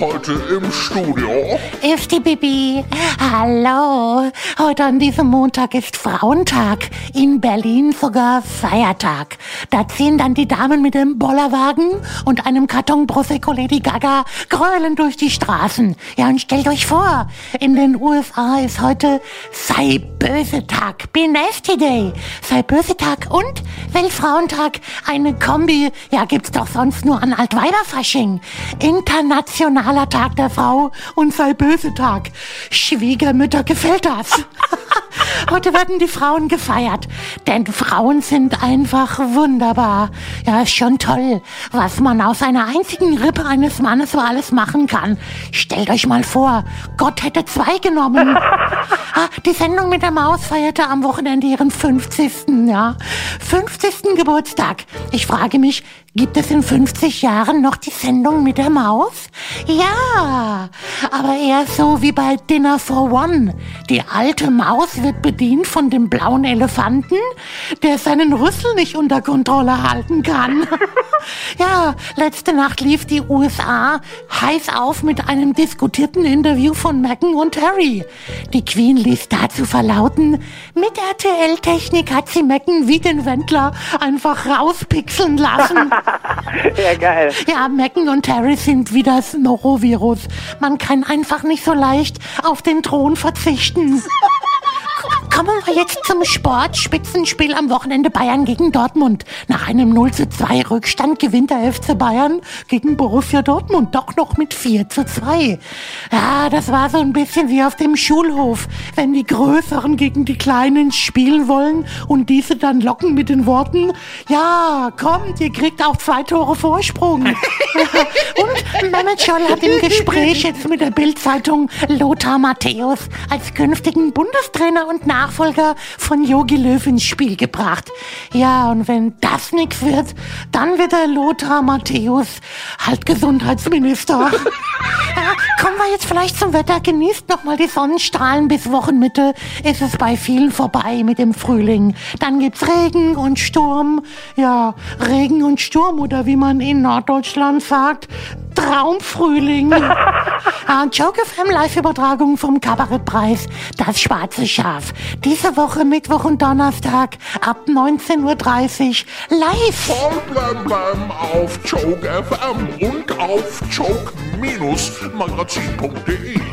Heute im Studio. Ist die Bibi. Hallo. Heute an diesem Montag ist Frauentag. In Berlin sogar Feiertag. Da ziehen dann die Damen mit dem Bollerwagen und einem Karton Prosecco Lady Gaga grölen durch die Straßen. Ja, und stellt euch vor, in den USA ist heute Sei Böse Tag. Be Nasty Day. Sei Böse Tag und Weltfrauentag. Eine Kombi. Ja, gibt's doch sonst nur an Altweiberfasching. Internationaler Tag der Frau und Sei Böse Tag. Schwiegermütter gefällt das. Heute werden die Frauen gefeiert, denn Frauen sind einfach wunderbar. Ja, ist schon toll, was man aus einer einzigen Rippe eines Mannes so alles machen kann. Stellt euch mal vor, Gott hätte zwei genommen. Ah, die Sendung mit der Maus feierte am Wochenende ihren 50. Ja, 50. Geburtstag. Ich frage mich, gibt es in 50 Jahren noch die Sendung mit der Maus? Ja, aber eher so wie bei Dinner for One. Die alte Maus wird bedient von dem blauen Elefanten, der seinen Rüssel nicht unter Kontrolle halten kann. ja, letzte Nacht lief die USA heiß auf mit einem diskutierten Interview von Meghan und Harry. Die Queen ließ dazu verlauten, mit RTL-Technik hat sie Meghan wie den Wendler einfach rauspixeln lassen. ja, geil. Ja, Meghan und Harry sind wie das Norovirus. Man kann einfach nicht so leicht auf den Thron verzichten. Kommen wir jetzt zum Sport. Spitzenspiel am Wochenende Bayern gegen Dortmund. Nach einem 0 zu 2 Rückstand gewinnt der FC Bayern gegen Borussia Dortmund doch noch mit 4 zu 2. Ja, das war so ein bisschen wie auf dem Schulhof, wenn die Größeren gegen die Kleinen spielen wollen und diese dann locken mit den Worten, ja, kommt, ihr kriegt auch zwei Tore Vorsprung. und Mehmet Scholl hat im Gespräch jetzt mit der Bildzeitung Lothar Matthäus als künftigen Bundestrainer und Nachfolger von Yogi Löw ins Spiel gebracht. Ja, und wenn das nichts wird, dann wird der Lothar Matthäus halt Gesundheitsminister. ja, kommen wir jetzt vielleicht zum Wetter. Genießt nochmal die Sonnenstrahlen bis Wochenmitte. Ist es bei vielen vorbei mit dem Frühling. Dann gibt's Regen und Sturm. Ja, Regen und Sturm oder wie man in Norddeutschland sagt, Traumfrühling. ah, Joke FM Live-Übertragung vom Kabarettpreis Das Schwarze Schaf. Diese Woche Mittwoch und Donnerstag ab 19.30 Uhr live. Voll blem blem auf Joke FM und auf joke-magazin.de.